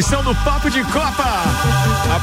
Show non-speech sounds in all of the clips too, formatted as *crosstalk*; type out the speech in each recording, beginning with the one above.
edição do Papo de Copa.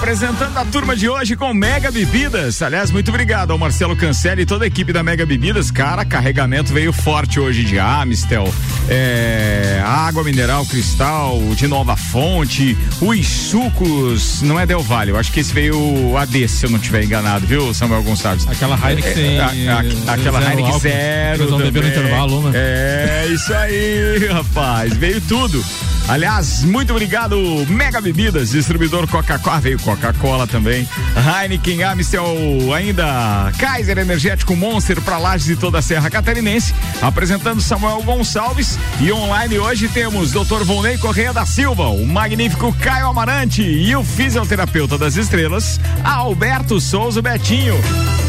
Apresentando a turma de hoje com Mega Bebidas. Aliás, muito obrigado ao Marcelo Cancelli e toda a equipe da Mega Bebidas. Cara, carregamento veio forte hoje de Amistel, é, água mineral cristal de nova fonte, os sucos, não é Del Valle, eu acho que esse veio AD, se eu não estiver enganado, viu, Samuel Gonçalves? Aquela Heineken. É, a, a, aquela zero Heineken zero. Beber no intervalo, né? É, isso aí, rapaz. Veio tudo. Aliás, muito obrigado, Mega Bebidas, distribuidor Coca-Cola, veio Coca-Cola também, Heineken, Amstel, ainda Kaiser Energético Monster para Lages e toda a Serra Catarinense, apresentando Samuel Gonçalves e online hoje temos Dr. Volney Correia da Silva, o magnífico Caio Amarante e o fisioterapeuta das estrelas, Alberto Souza Betinho.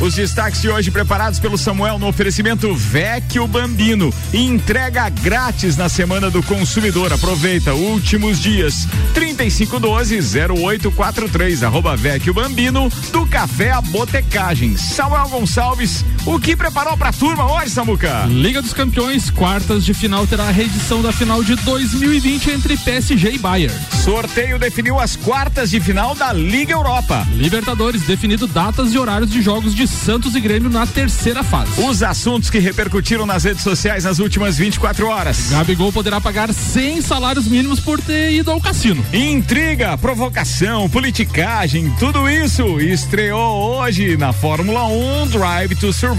Os destaques de hoje preparados pelo Samuel no oferecimento Vecchio Bambino, entrega grátis na semana do consumidor. Aproveita últimos dias. 3512-0843, arroba Vecchio Bambino, do Café a Botecagem. Samuel Gonçalves, o que preparou pra turma hoje, Samuca? Liga dos Campeões, quartas de final terá a reedição da final de 2020 entre PSG e Bayern. Sorteio definiu as quartas de final da Liga Europa. Libertadores definido datas e horários de jogos de Santos e Grêmio na terceira fase. Os assuntos que repercutiram nas redes sociais nas últimas 24 horas. Gabigol poderá pagar 100 salários mínimos mínimos por ter ido ao cassino. Intriga, provocação, politicagem, tudo isso estreou hoje na Fórmula 1 Drive to Survive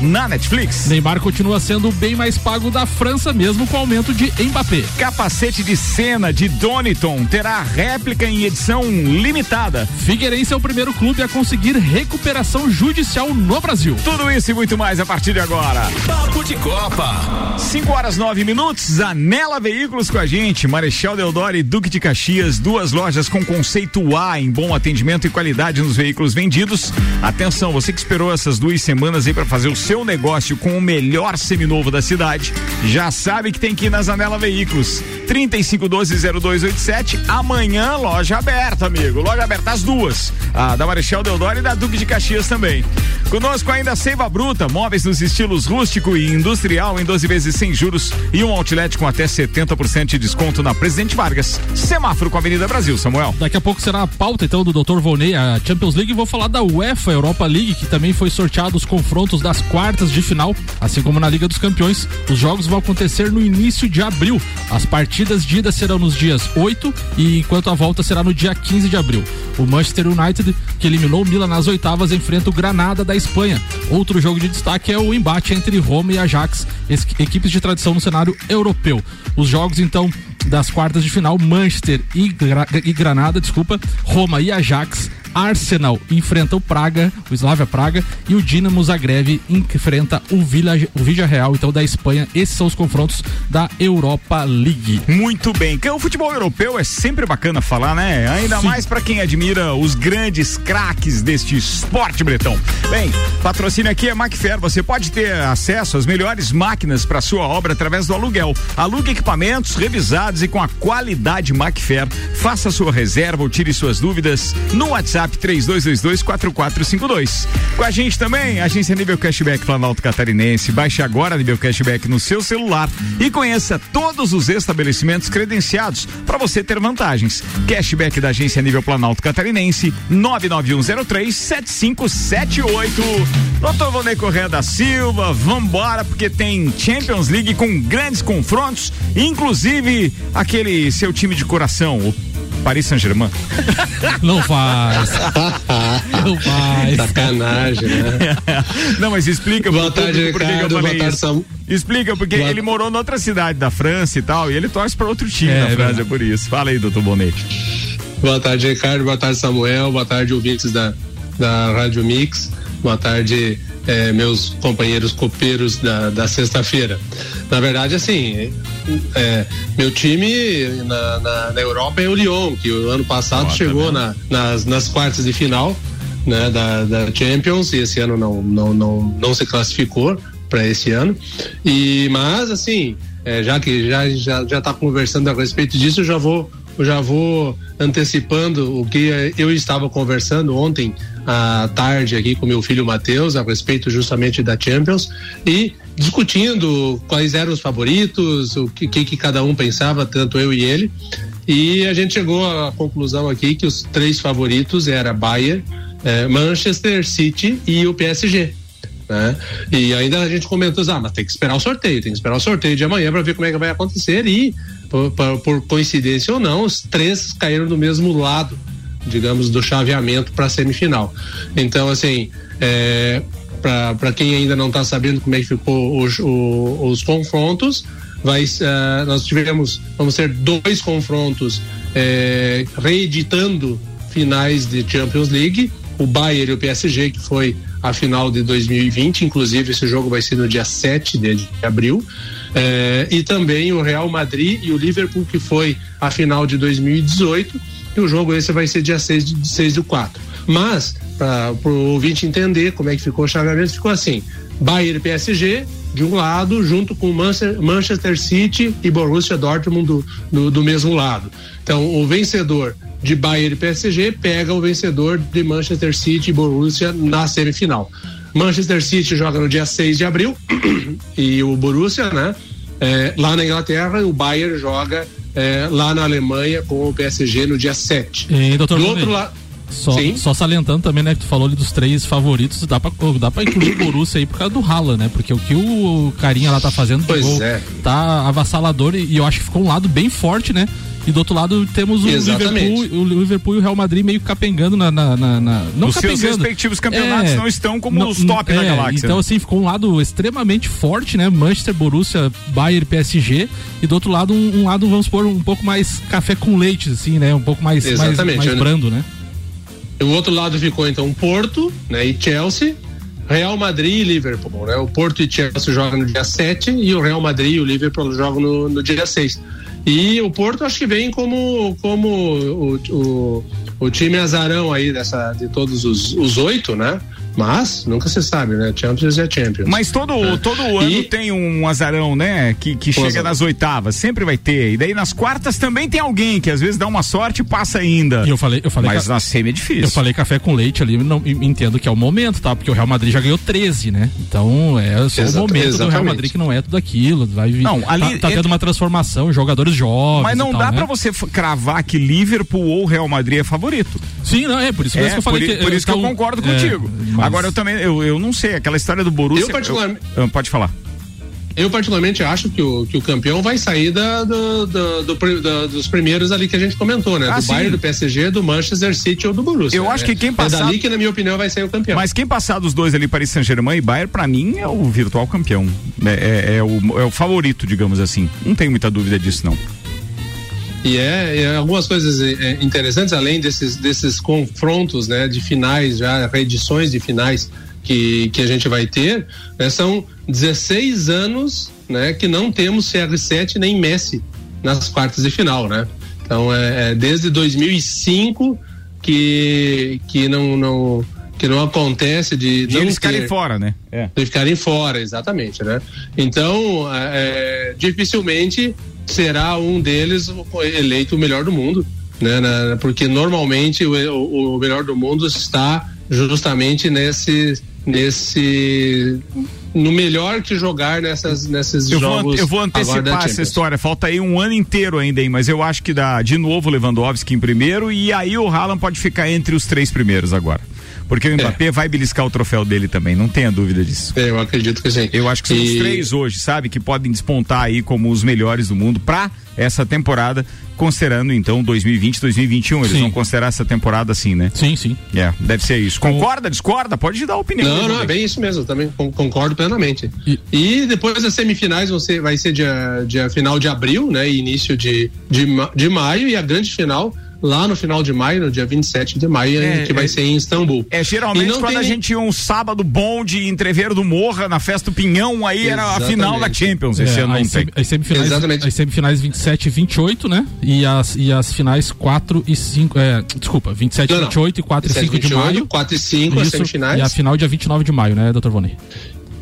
na Netflix. Neymar continua sendo o bem mais pago da França, mesmo com o aumento de Mbappé. Capacete de cena de Doniton terá réplica em edição limitada. Figueirense é o primeiro clube a conseguir recuperação judicial no Brasil. Tudo isso e muito mais a partir de agora. Papo de Copa. 5 horas 9 minutos, Anela Veículos com a gente. Marechal Deodoro e Duque de Caxias, duas lojas com conceito A em bom atendimento e qualidade nos veículos vendidos. Atenção, você que esperou essas duas semanas aí para fazer o seu negócio com o melhor seminovo da cidade, já sabe que tem que ir na Zanela Veículos. 3512-0287. Amanhã, loja aberta, amigo. Loja aberta, as duas. A da Marechal Deodoro e da Duque de Caxias também. Conosco ainda a Seiva Bruta, móveis nos estilos rústico e industrial em 12 vezes sem juros e um outlet com até 70% de desconto na Presidente Vargas. Semáforo com a Avenida Brasil, Samuel. Daqui a pouco será a pauta então do Dr. Volney, a Champions League. Vou falar da UEFA Europa League, que também foi sorteado os confrontos das quartas de final, assim como na Liga dos Campeões. Os jogos vão acontecer no início de abril. As partidas de ida serão nos dias 8 e enquanto a volta será no dia 15 de abril. O Manchester United, que eliminou o Milan nas oitavas, enfrenta o Granada da Espanha. Outro jogo de destaque é o embate entre Roma e Ajax, equipes de tradição no cenário europeu. Os jogos então das quartas de final, Manchester e, Gra e Granada, desculpa, Roma e Ajax Arsenal enfrenta o Praga, o Slavia Praga, e o Dinamo Zagreb enfrenta o Villa, o Real, então da Espanha. Esses são os confrontos da Europa League. Muito bem. O futebol europeu é sempre bacana falar, né? Ainda Sim. mais para quem admira os grandes craques deste esporte bretão. Bem, patrocínio aqui é Macfair. Você pode ter acesso às melhores máquinas para sua obra através do aluguel. Alugue equipamentos revisados e com a qualidade Macfair. Faça sua reserva ou tire suas dúvidas no WhatsApp WhatsApp 32224452. Com a gente também, agência Nível Cashback Planalto Catarinense. Baixe agora Nível Cashback no seu celular e conheça todos os estabelecimentos credenciados para você ter vantagens. Cashback da agência Nível Planalto Catarinense 99103 7578. Doutor Vonei Correia da Silva, vambora, porque tem Champions League com grandes confrontos, inclusive aquele seu time de coração, o Paris Saint-Germain. Não faz. *laughs* Faz. Sacanagem, né? *laughs* Não, mas explica boa tarde, por que eu falei isso. Explica, porque boa... ele morou em outra cidade da França e tal, e ele torce para outro time é, da França, é por isso. Fala aí, doutor Bonetti. Boa tarde, Ricardo. Boa tarde, Samuel. Boa tarde, ouvintes da, da Rádio Mix. Boa tarde, é, meus companheiros copeiros da, da sexta-feira. Na verdade, assim, é, meu time na, na, na, Europa é o Lyon, que o ano passado chegou tá na, nas, nas quartas de final né, da, da Champions e esse ano não, não, não, não se classificou para esse ano. E, mas, assim, é, já que já já já está conversando a respeito disso, eu já vou eu já vou antecipando o que eu estava conversando ontem à tarde aqui com meu filho Matheus a respeito justamente da Champions e discutindo quais eram os favoritos, o que, que, que cada um pensava, tanto eu e ele. E a gente chegou à conclusão aqui que os três favoritos era Bayern, eh, Manchester City e o PSG. Né? E ainda a gente comentou, ah, mas tem que esperar o sorteio, tem que esperar o sorteio de amanhã para ver como é que vai acontecer. E, por, por, coincidência ou não, os três caíram do mesmo lado, digamos, do chaveamento para a semifinal. Então, assim, é, para quem ainda não está sabendo como é que ficou os, os, os confrontos, vai, uh, nós tivemos, vamos ter dois confrontos é, reeditando finais de Champions League, o Bayern e o PSG, que foi a final de 2020, inclusive esse jogo vai ser no dia 7 de, de abril. É, e também o Real Madrid e o Liverpool, que foi a final de 2018, e o jogo esse vai ser dia 6 de, 6 do 4. Mas, para o ouvinte entender como é que ficou o chaveamento, ficou assim: Bayern e PSG, de um lado, junto com Manchester City e Borussia Dortmund do, do, do mesmo lado. Então, o vencedor de Bayern e PSG pega o vencedor de Manchester City e Borussia na semifinal. Manchester City joga no dia 6 de abril *clears throat* e o Borussia, né? É, lá na Inglaterra, o Bayern joga é, lá na Alemanha com o PSG no dia 7. E, doutor do outro lado. Só, só, salientando também, né, que tu falou ali dos três favoritos, dá pra, dá pra incluir o Borussia aí por causa do Haaland, né? Porque o que o carinha lá tá fazendo pois gol, é. tá avassalador e, e eu acho que ficou um lado bem forte, né? E do outro lado temos o Liverpool, o Liverpool e o Real Madrid meio capengando na. na, na, na não os capengando. seus respectivos campeonatos é, não estão como não, os top é, da galáxia. Então, assim, ficou um lado extremamente forte, né? Manchester, Borussia, Bayern, PSG. E do outro lado, um, um lado, vamos supor, um pouco mais café com leite, assim, né? Um pouco mais, mais, mais brando, né? O outro lado ficou então Porto, né, e Chelsea, Real Madrid e Liverpool, né? O Porto e Chelsea jogam no dia 7 e o Real Madrid e o Liverpool jogam no, no dia 6. E o Porto acho que vem como, como o, o, o time azarão aí dessa, de todos os oito, né? Mas nunca se sabe, né? Champions é Champions. Mas todo, é. todo ano e... tem um azarão, né? Que, que chega nas oitavas, sempre vai ter. E daí nas quartas também tem alguém que às vezes dá uma sorte e passa ainda. E eu falei, eu falei Mas ca... na semi é difícil. Eu falei café com leite ali, não entendo que é o momento, tá? Porque o Real Madrid já ganhou 13, né? Então é só Exato, o momento exatamente. do Real Madrid que não é tudo aquilo. Vai vir. Não, ali tá, tá tendo uma transformação, jogadores jovens. Mas não tal, dá né? para você cravar que Liverpool ou Real Madrid é favorito. Sim, não, é por isso é, que eu falei por, que. Por isso que eu concordo é, contigo. Mas... Agora eu também, eu, eu não sei, aquela história do Borussia. Eu particularmente. Eu, pode falar. Eu particularmente acho que o, que o campeão vai sair da, do, do, do, do dos primeiros ali que a gente comentou, né? Ah, do sim. Bayern, do PSG, do Manchester City ou do Borussia. Eu acho que quem passar... É dali que, na minha opinião, vai sair o campeão. Mas quem passar dos dois ali, Paris Saint-Germain e Bayern, pra mim é o virtual campeão. É, é, é, o, é o favorito, digamos assim. Não tenho muita dúvida disso, não. E é, é, algumas coisas é, interessantes, além desses, desses confrontos né, de finais, já reedições de finais que, que a gente vai ter, né, são 16 anos né, que não temos CR7 nem Messi nas quartas de final, né? Então é, é desde 2005 que, que não, não que não acontece de, de não eles ficarem fora, né? É. De ficarem fora, exatamente, né? Então, é, é dificilmente será um deles eleito o melhor do mundo, né? porque normalmente o, o, o melhor do mundo está justamente nesse nesse no melhor que jogar nessas nesses eu jogos. Vou, eu vou antecipar essa história. Falta aí um ano inteiro ainda, hein? Mas eu acho que dá de novo Lewandowski em primeiro e aí o Haaland pode ficar entre os três primeiros agora. Porque o é. Mbappé é. vai beliscar o troféu dele também, não tenha dúvida disso. É, eu acredito que sim. Eu acho que são e... os três hoje, sabe, que podem despontar aí como os melhores do mundo para essa temporada, considerando então 2020, 2021. Eles sim. vão considerar essa temporada assim, né? Sim, sim. É, deve ser isso. Concorda, discorda? Pode dar opinião. Não, não, é bem isso mesmo, também concordo plenamente. E, e depois das semifinais ser, vai ser dia, dia final de abril, né? início de, de, de maio, e a grande final lá no final de maio, no dia 27 de maio, é, que vai é, ser em Istambul. É, geralmente quando tem... a gente tinha um sábado bom de entreveiro do Morra na festa do Pinhão, aí Exatamente. era a final da Champions. Esse é, ano não tem. As semifinais, Exatamente. as semifinais 27 e 28, né? E as, e as finais 4 e 5. É, desculpa, 27 e 28 e 4 e 5 28, de maio. 4 e 5 as semifinais. E a final dia 29 de maio, né, doutor Vone?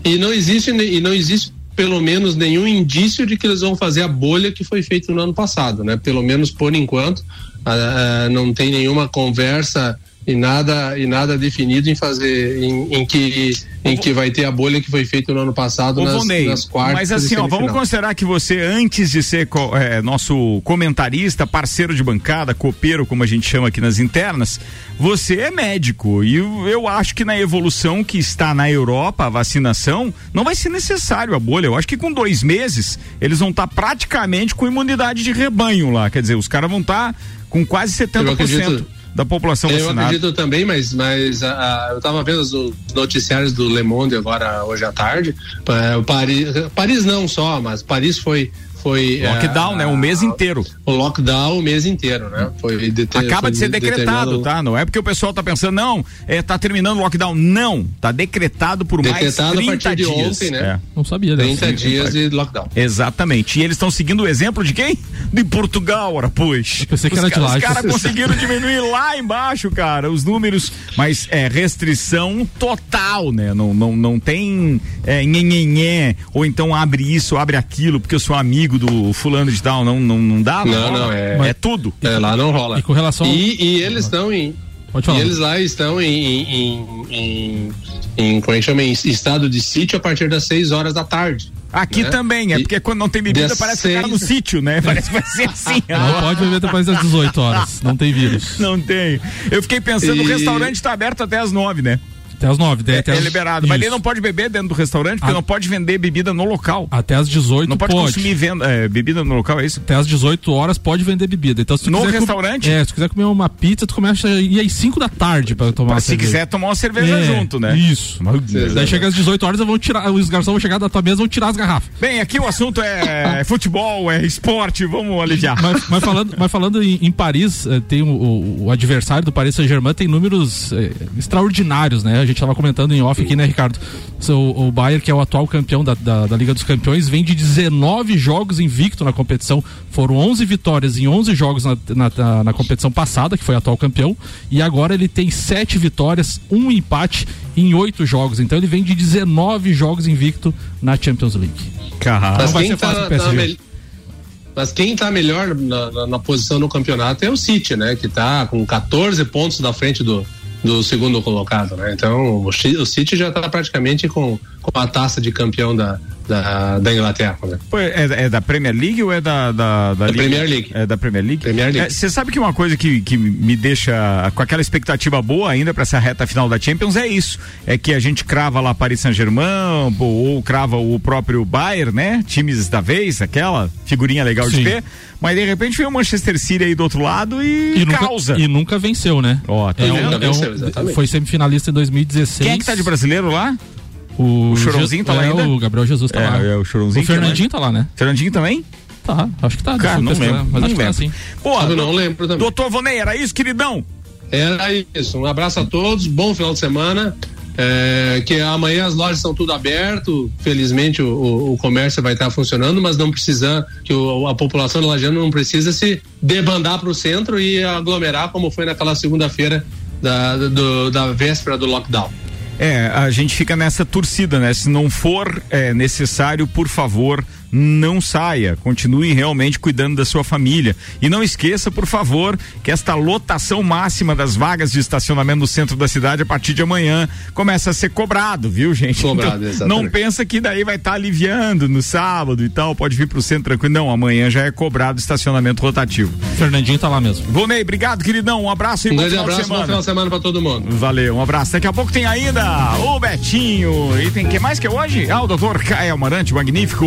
E não existe, e não existe pelo menos nenhum indício de que eles vão fazer a bolha que foi feita no ano passado, né? Pelo menos por enquanto, uh, não tem nenhuma conversa e nada e nada definido em fazer em, em que em que vai ter a bolha que foi feita no ano passado nas, Vonei, nas quartas. Mas assim, ó, vamos considerar que você antes de ser é, nosso comentarista, parceiro de bancada, copeiro, como a gente chama aqui nas internas, você é médico e eu, eu acho que na evolução que está na Europa a vacinação não vai ser necessário a bolha. Eu acho que com dois meses eles vão estar tá praticamente com imunidade de rebanho lá, quer dizer, os caras vão estar tá com quase 70%. Eu acredito da população eu vacinada. Eu acredito também, mas, mas a, a, eu estava vendo os noticiários do Le Monde agora hoje à tarde. É, Paris, Paris não só, mas Paris foi foi lockdown, é, né? O mês inteiro. O lockdown o mês inteiro, né? Foi acaba foi de ser decretado, tá? Não é porque o pessoal tá pensando não, é tá terminando o lockdown, não, tá decretado por decretado mais 30 dias. Ontem, né? É. Não sabia. 30 né? dias de lockdown. Exatamente. E eles estão seguindo o exemplo de quem? De Portugal, ora pois. Eu pensei que os era de lá. Os caras conseguiram diminuir lá embaixo, cara, os números, mas é restrição total, né? Não não, não tem é, nhenhenhé, ou então abre isso, abre aquilo, porque eu sou amigo amigo do fulano de tal, não, não, não dá? Não, não, não é, é tudo. É, lá não rola. E com relação E, e eles estão em Pode falar. E eles lá estão em, em, em, em, como é que chama? em estado de sítio a partir das 6 horas da tarde. Aqui né? também, é porque quando não tem bebida parece seis... ficar no sítio, né? *laughs* Parece que vai ser assim. Não pode beber depois das 18 horas, não tem vírus. Não tem. Eu fiquei pensando, e... o restaurante está aberto até as 9, né? Até as nove. É, até é, as... liberado. Isso. Mas ele não pode beber dentro do restaurante, porque a... não pode vender bebida no local. Até as 18 Não pode, pode. consumir venda, é, bebida no local, é isso? Até as 18 horas pode vender bebida. Então, se no restaurante? Com... É, se tu quiser comer uma pizza, tu começa a ir às 5 da tarde para tomar Mas se cerveja. quiser tomar uma cerveja é, junto, né? Isso. Daí chega às 18 horas, vão tirar, os garçons vão chegar da tua mesa e vão tirar as garrafas. Bem, aqui o assunto é *laughs* futebol, é esporte, vamos aliviar. Mas, mas falando, mas falando em, em Paris, eh, tem o, o, o, adversário do Paris Saint-Germain tem números eh, extraordinários, né? A gente estava comentando em off aqui, né, Ricardo? O, o Bayern, que é o atual campeão da, da, da, Liga dos Campeões, vem de 19 jogos invicto na competição. Foram 11 vitórias em 11 jogos na, na, na competição passada, que foi atual campeão. E agora ele tem 7 vitórias, um empate em 8 jogos. Então ele vem de 19 jogos invicto na Champions League. Caramba. Mas vai ser tá fácil tá, tá mas quem está melhor na, na, na, posição no campeonato é o City, né? Que está com 14 pontos na frente do, do segundo colocado, né? Então o, City já está praticamente com, com a taça de campeão da, da, da Inglaterra, né? É, é, da Premier League ou é da da, da, da Premier League? É da Premier League. Premier League. Você é, sabe que uma coisa que, que me deixa com aquela expectativa boa ainda para essa reta final da Champions é isso, é que a gente crava lá Paris Saint-Germain ou, ou crava o próprio Bayern, né? Times da vez, aquela figurinha legal Sim. de ter mas de repente veio o Manchester City aí do outro lado e, e causa. Nunca, e nunca venceu, né? Ó, oh, tá é, um, é um, foi semifinalista em 2016. Quem é que tá de brasileiro lá? O, o Chorãozinho tá lá é, ainda? O Gabriel Jesus tá é, lá. É, o Chorãozinho. O Fernandinho tá lá, né? Fernandinho também? Tá, acho que tá. Cara, não lembro. Mas não acho lembro. que tá assim. Pô, eu não lembro também. Doutor Vonei, era isso, queridão? Era isso. Um abraço a todos, bom final de semana. É, que amanhã as lojas estão tudo aberto, felizmente o, o, o comércio vai estar funcionando, mas não precisa que o, a população lajana não precisa se debandar para o centro e aglomerar como foi naquela segunda-feira da, do, da véspera do lockdown. É, a gente fica nessa torcida, né? Se não for é, necessário, por favor, não saia, continue realmente cuidando da sua família. E não esqueça, por favor, que esta lotação máxima das vagas de estacionamento no centro da cidade a partir de amanhã começa a ser cobrado, viu, gente? Cobrado, então, não pensa que daí vai estar tá aliviando no sábado e tal, pode vir para o centro tranquilo. Não, amanhã já é cobrado estacionamento rotativo. Fernandinho tá lá mesmo. Vonei, obrigado, queridão. Um abraço e um bom grande abraço, bom final de semana para todo mundo. Valeu, um abraço. Daqui a pouco tem ainda o Betinho. E tem que mais que é hoje? Ah, o doutor Caio Amarante, magnífico.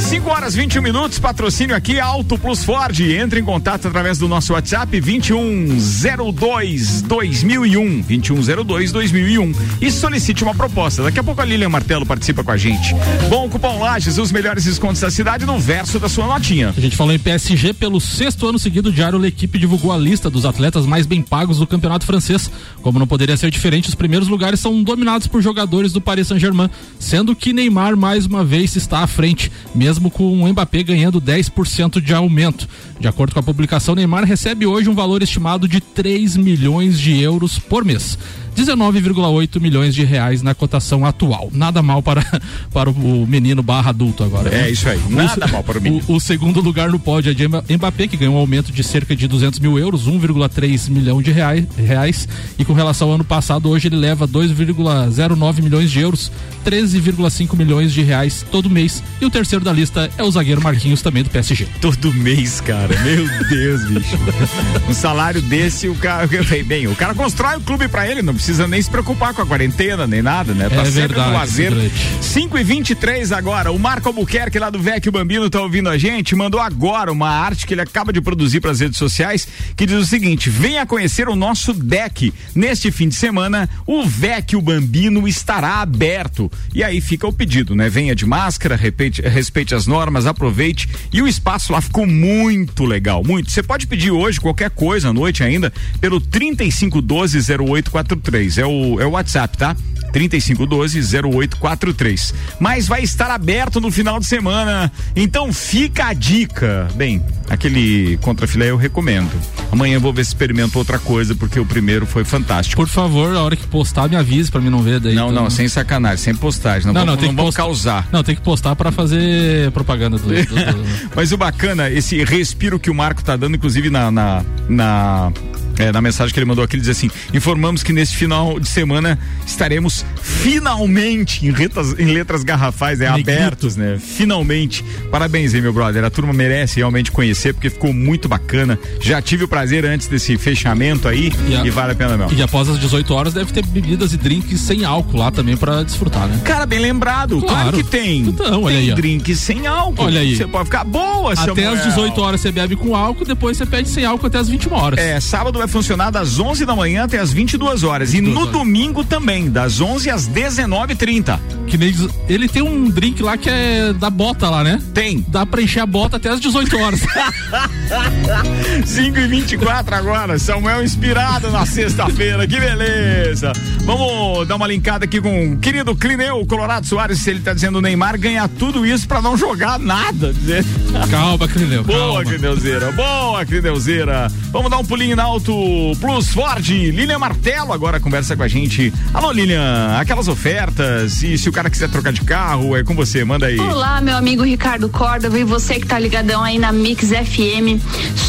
5 horas 21 minutos, patrocínio aqui Auto Plus Ford. Entre em contato através do nosso WhatsApp 2102 2001 2102 2001 e solicite uma proposta. Daqui a pouco a Lilian Martelo participa com a gente. Bom, cupom Lages, os melhores descontos da cidade no verso da sua notinha. A gente falou em PSG pelo sexto ano seguido, o Diário L'Equipe divulgou a lista dos atletas mais bem pagos do campeonato francês. Como não poderia ser diferente, os primeiros lugares são dominados por jogadores do Paris Saint-Germain, sendo que Neymar mais uma vez está à frente, mesmo com o Mbappé ganhando 10% de aumento. De acordo com a publicação, Neymar recebe hoje um valor estimado de 3 milhões de euros por mês. 19,8 milhões de reais na cotação atual. Nada mal para, *laughs* para o menino barra adulto agora. Né? É isso aí, nada o, mal para o menino. O, o, segundo lugar no pódio é de Mbappé, que ganhou um aumento de cerca de 200 mil euros, 1,3 milhão de reais, reais, e com relação ao ano passado, hoje ele leva 2,09 milhões de euros, 13,5 milhões de reais todo mês. E o terceiro da lista é o zagueiro Marquinhos, também do PSG. Todo mês, cara, meu Deus, bicho. *laughs* um salário desse, o cara, *laughs* bem, o cara constrói o clube para ele, não precisa nem se preocupar com a quarentena, nem nada, né? Tá é sempre verdade, no lazer. 5 e 23 agora. O Marco Albuquerque, lá do Vecchio Bambino, tá ouvindo a gente. Mandou agora uma arte que ele acaba de produzir para as redes sociais que diz o seguinte: venha conhecer o nosso deck. Neste fim de semana, o Vecchio Bambino estará aberto. E aí fica o pedido, né? Venha de máscara, respeite, respeite as normas, aproveite. E o espaço lá ficou muito legal, muito. Você pode pedir hoje qualquer coisa à noite ainda pelo 3512 0843. É o, é o WhatsApp, tá? 3512-0843. Mas vai estar aberto no final de semana. Então fica a dica. Bem, aquele contrafilé eu recomendo. Amanhã eu vou ver se experimento outra coisa, porque o primeiro foi fantástico. Por favor, a hora que postar, me avise pra mim não ver daí. Não, então... não, sem sacanagem, sem postagem. Não, não, vamos, não, tem não que vamos causar. Não, tem que postar para fazer propaganda do, do, do... *laughs* Mas o bacana, esse respiro que o Marco tá dando, inclusive na, na, na é, na mensagem que ele mandou aqui, ele diz assim: informamos que neste final de semana estaremos finalmente em letras, em letras garrafais, é, abertos, né? Finalmente. Parabéns aí, meu brother. A turma merece realmente conhecer, porque ficou muito bacana. Já tive o prazer antes desse fechamento aí e, a, e vale a pena mesmo. E após as 18 horas deve ter bebidas e drinks sem álcool lá também para desfrutar, né? Cara, bem lembrado. Claro, claro que tem. Então, olha tem aí. drinks sem álcool. Olha aí. Você pode ficar boa, Até às 18 horas você bebe com álcool, depois você pede sem álcool até as 21 horas. É, sábado vai funcionar das 11 da manhã até as 22 horas. 22 e no horas. domingo também, das 11 às 19h30. Que nem, ele tem um drink lá que é da bota lá, né? Tem. Dá pra encher a bota até as 18 horas. *laughs* *laughs* 5 e 24 agora. Samuel inspirado na sexta-feira. Que beleza. Vamos dar uma linkada aqui com o querido Clineu, Colorado Soares. Se ele tá dizendo o Neymar ganhar tudo isso pra não jogar nada. *laughs* Calma, Clineu. Boa, Clineuzeira. Boa, Clineuzeira. Vamos dar um pulinho na Auto Plus Ford. Lilian Martelo agora conversa com a gente. Alô, Lilian, aquelas ofertas e se o cara quiser trocar de carro, é com você, manda aí. Olá, meu amigo Ricardo Córdova e você que tá ligadão aí na Mix FM.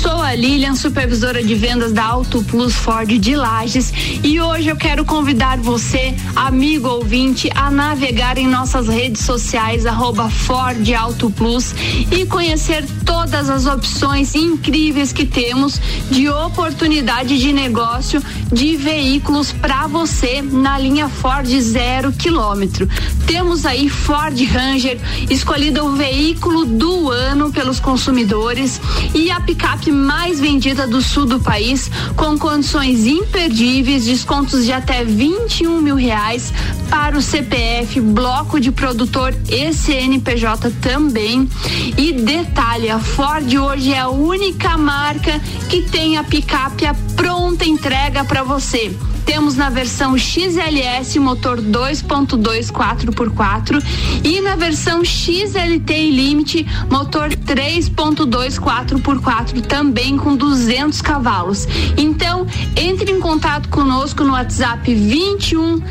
Sou a Lilian, supervisora de vendas da Auto Plus Ford de Lages e hoje eu quero convidar você, amigo ouvinte, a navegar em nossas redes sociais, arroba Ford Auto Plus e conhecer todas as opções incríveis que temos de oportunidade de negócio de veículos para você na linha Ford zero quilômetro. Temos aí Ford Ranger, escolhida o veículo do ano pelos consumidores e a picape mais vendida do sul do país, com condições imperdíveis, descontos de até 21 mil reais para o CPF, bloco de produtor e CNPJ também. E detalhe, a Ford hoje é a única marca que tem a picape pronta entrega para você. Temos na versão XLS motor 2.2 4x4 e na versão XLT Limite motor 3.2 4x4 também com 200 cavalos. Então, entre em contato conosco no WhatsApp 21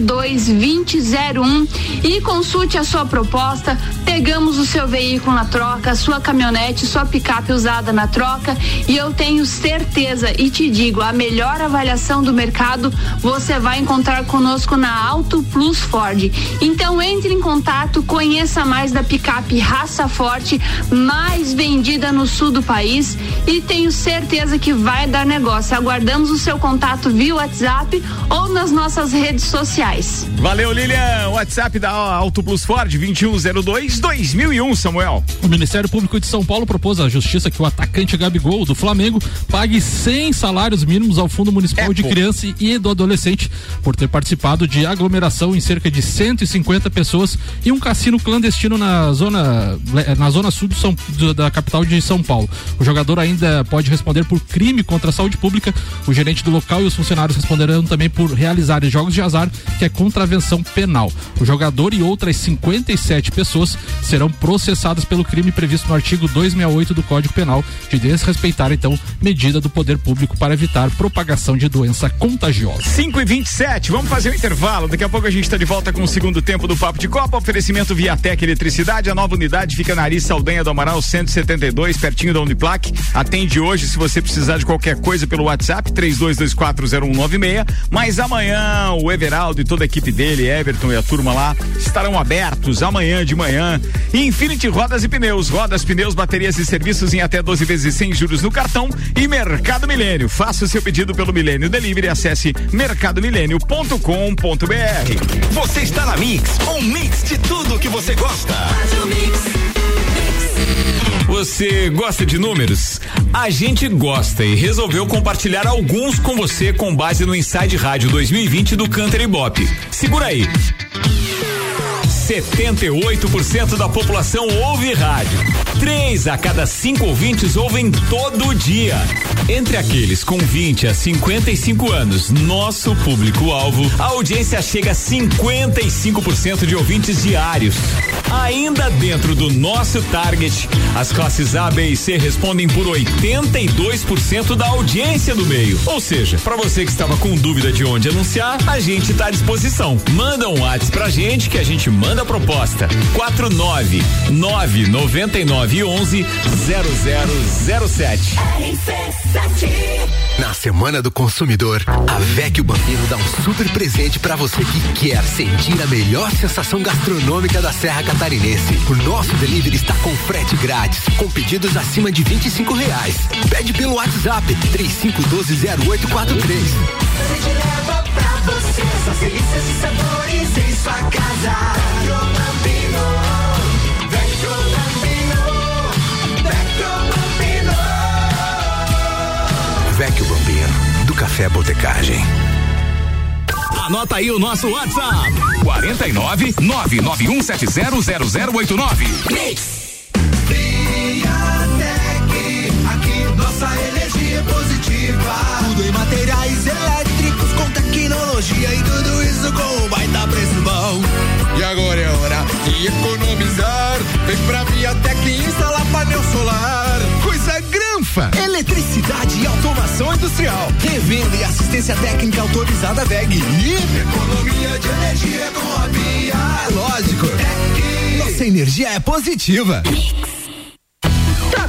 02 2001 e consulte a sua proposta. Pegamos o seu veículo na troca, sua caminhonete, sua picape usada na troca e eu tenho certeza e te digo, a melhor avaliação do mercado você vai encontrar conosco na Auto Plus Ford. Então entre em contato, conheça mais da picape raça forte, mais vendida no sul do país e tenho certeza que vai dar negócio. Aguardamos o seu contato via WhatsApp ou nas nossas redes sociais. Valeu, Lilian. WhatsApp da Auto Plus Ford 2102 2001, Samuel. O Ministério Público de São Paulo propôs à Justiça que o atacante Gabigol do Flamengo pague 100 salários mínimos ao Fundo Municipal é, de pô. E do Adolescente por ter participado de aglomeração em cerca de 150 pessoas em um cassino clandestino na zona na zona sul São, da capital de São Paulo. O jogador ainda pode responder por crime contra a saúde pública. O gerente do local e os funcionários responderão também por realizar jogos de azar, que é contravenção penal. O jogador e outras 57 pessoas serão processadas pelo crime previsto no artigo 268 do Código Penal de desrespeitar então medida do poder público para evitar propagação de doença com contagiosa. 5 e 27 vamos fazer um intervalo. Daqui a pouco a gente está de volta com o segundo tempo do Papo de Copa. Oferecimento Viatec Eletricidade. A nova unidade fica na Ari Saldanha do Amaral 172, pertinho da Uniplac. Atende hoje se você precisar de qualquer coisa pelo WhatsApp 32240196. Mas amanhã o Everaldo e toda a equipe dele, Everton e a turma lá, estarão abertos amanhã de manhã. Infinity Rodas e Pneus. Rodas, pneus, baterias e serviços em até 12 vezes sem juros no cartão. E Mercado Milênio. Faça o seu pedido pelo Milênio Delivery. Acesse mercadomilênio.com.br. Você está na Mix, um mix de tudo que você gosta. Você gosta de números? A gente gosta e resolveu compartilhar alguns com você com base no Inside Rádio 2020 do Canter Bop. Segura aí. 78% da população ouve rádio. Três a cada cinco ouvintes ouvem todo dia. Entre aqueles com 20 a 55 anos, nosso público-alvo, a audiência chega a 55% de ouvintes diários. Ainda dentro do nosso target, as classes A, B e C respondem por 82% da audiência do meio. Ou seja, para você que estava com dúvida de onde anunciar, a gente está à disposição. Manda um WhatsApp pra gente que a gente manda a proposta. 49 999 11 0007. Na Semana do Consumidor, a Vecchio Bambino dá um super presente para você que quer sentir a melhor sensação gastronômica da Serra Catarinense. O nosso delivery está com frete grátis, com pedidos acima de 25 reais. Pede pelo WhatsApp 35120843. A gente leva pra você essas delícias e sabores em sua casa. Café Botecagem. Anota aí o nosso WhatsApp: 49 991700089. Mix. aqui nossa energia é positiva. Tudo em materiais elétricos com tecnologia e tudo isso com um baita preço bom. E agora é hora de economizar. Vem pra Viatec instalar painel solar. Eletricidade e automação industrial. Revenda e assistência técnica autorizada VEG. E economia de energia com a Via. É lógico. Nossa energia é positiva.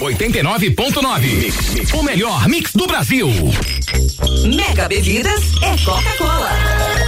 89.9. O melhor mix do Brasil. Mega Bebidas é Coca-Cola.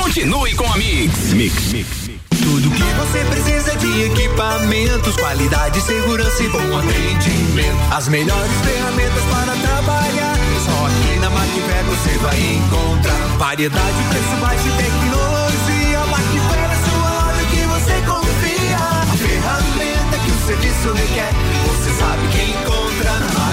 Continue com a Mix. Mix, Mix. Tudo que você precisa de equipamentos, qualidade, segurança e bom atendimento. As melhores ferramentas para trabalhar. Só aqui na Macfer você vai encontrar variedade, preço baixo e tecnologia. Macfer é sua loja que você confia. A ferramenta que o serviço requer, você sabe que encontra.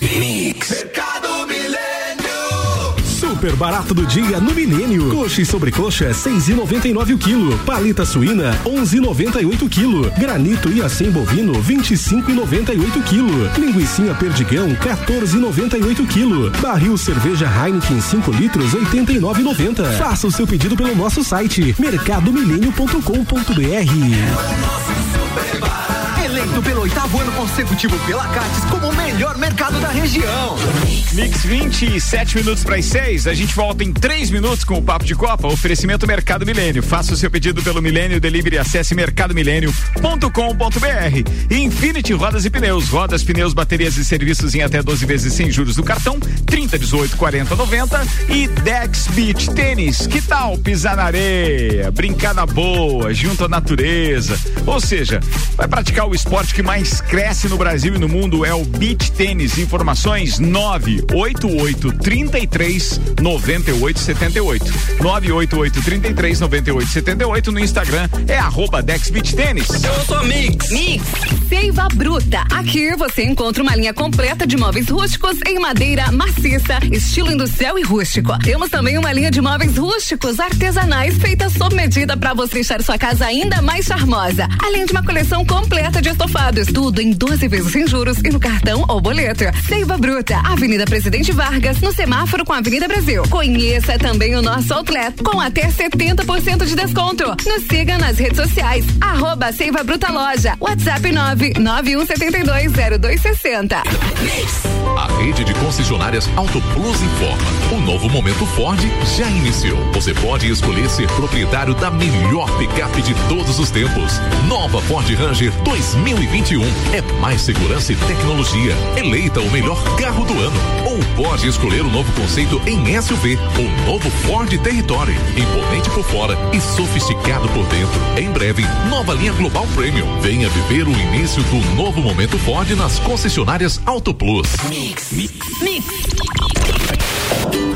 Mix. Mercado Super barato do dia no Milênio. Coxa e sobrecoxa, seis e noventa e nove o quilo. Palita suína, onze e noventa e oito quilo. Granito e acém bovino, vinte e cinco e noventa e oito quilo. Linguiça perdigão, 14 e noventa e oito quilo. Barril cerveja Heineken 5 litros, oitenta e nove noventa. Faça o seu pedido pelo nosso site mercadomilênio.com.br. É o nosso super barato eleito pelo oitavo ano consecutivo pela Cates como o melhor mercado da região. Mix 27 minutos para as 6. A gente volta em 3 minutos com o Papo de Copa. Oferecimento Mercado Milênio. Faça o seu pedido pelo Milênio Delivery. Acesse mercadomilênio.com.br. Infinity Rodas e Pneus. Rodas, pneus, baterias e serviços em até 12 vezes sem juros do cartão. 30, 18, 40, 90. E Dex Beach Tênis. Que tal pisar na areia, brincar na boa, junto à natureza? Ou seja, vai praticar o esporte esporte que mais cresce no Brasil e no mundo é o beach tênis. Informações 988 33 98 78. 988 33 98 78 no Instagram é arroba Dex Beach Tênis. Eu sou Mix. Mix. Seiva Bruta. Aqui você encontra uma linha completa de móveis rústicos em madeira maciça, estilo industrial e rústico. Temos também uma linha de móveis rústicos artesanais feitas sob medida para você deixar sua casa ainda mais charmosa. Além de uma coleção completa de estofados, tudo em 12 vezes sem juros e no cartão ou boleto. Seiva Bruta, Avenida Presidente Vargas, no semáforo com a Avenida Brasil. Conheça também o nosso outlet com até 70% de desconto. Nos siga nas redes sociais, arroba Seiva Bruta Loja, WhatsApp 991720260. A rede de concessionárias Auto Plus informa. O novo momento Ford já iniciou. Você pode escolher ser proprietário da melhor picape de todos os tempos. Nova Ford Ranger 2000 2021 é mais segurança e tecnologia. Eleita o melhor carro do ano. Ou pode escolher o novo conceito em SUV, o novo Ford Territory. Imponente por fora e sofisticado por dentro. Em breve, nova linha Global Premium. Venha viver o início do novo momento Ford nas concessionárias Auto Plus. Mix. Mix. Mix.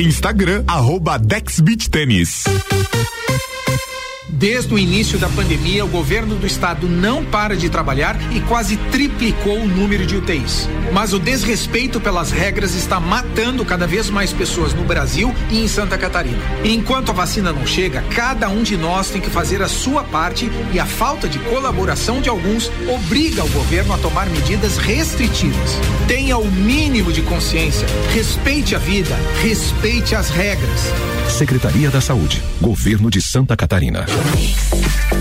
Instagram, arroba Dex Beach Tênis. Desde o início da pandemia, o governo do estado não para de trabalhar e quase triplicou o número de UTIs. Mas o desrespeito pelas regras está matando cada vez mais pessoas no Brasil e em Santa Catarina. Enquanto a vacina não chega, cada um de nós tem que fazer a sua parte e a falta de colaboração de alguns obriga o governo a tomar medidas restritivas. Tenha o mínimo de consciência, respeite a vida, respeite as regras. Secretaria da Saúde, Governo de Santa Catarina.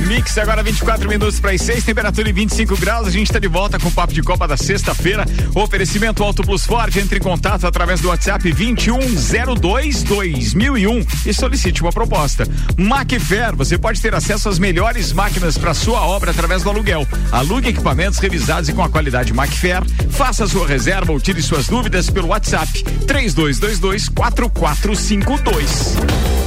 Mix agora 24 minutos para as 6, temperatura em 25 graus. A gente está de volta com o papo de Copa da sexta-feira. Oferecimento Auto Plus Ford. Entre em contato através do WhatsApp 2102 2001 e solicite uma proposta. Macfair, você pode ter acesso às melhores máquinas para sua obra através do aluguel. Alugue equipamentos revisados e com a qualidade Macfair. Faça sua reserva ou tire suas dúvidas pelo WhatsApp 3222 4452.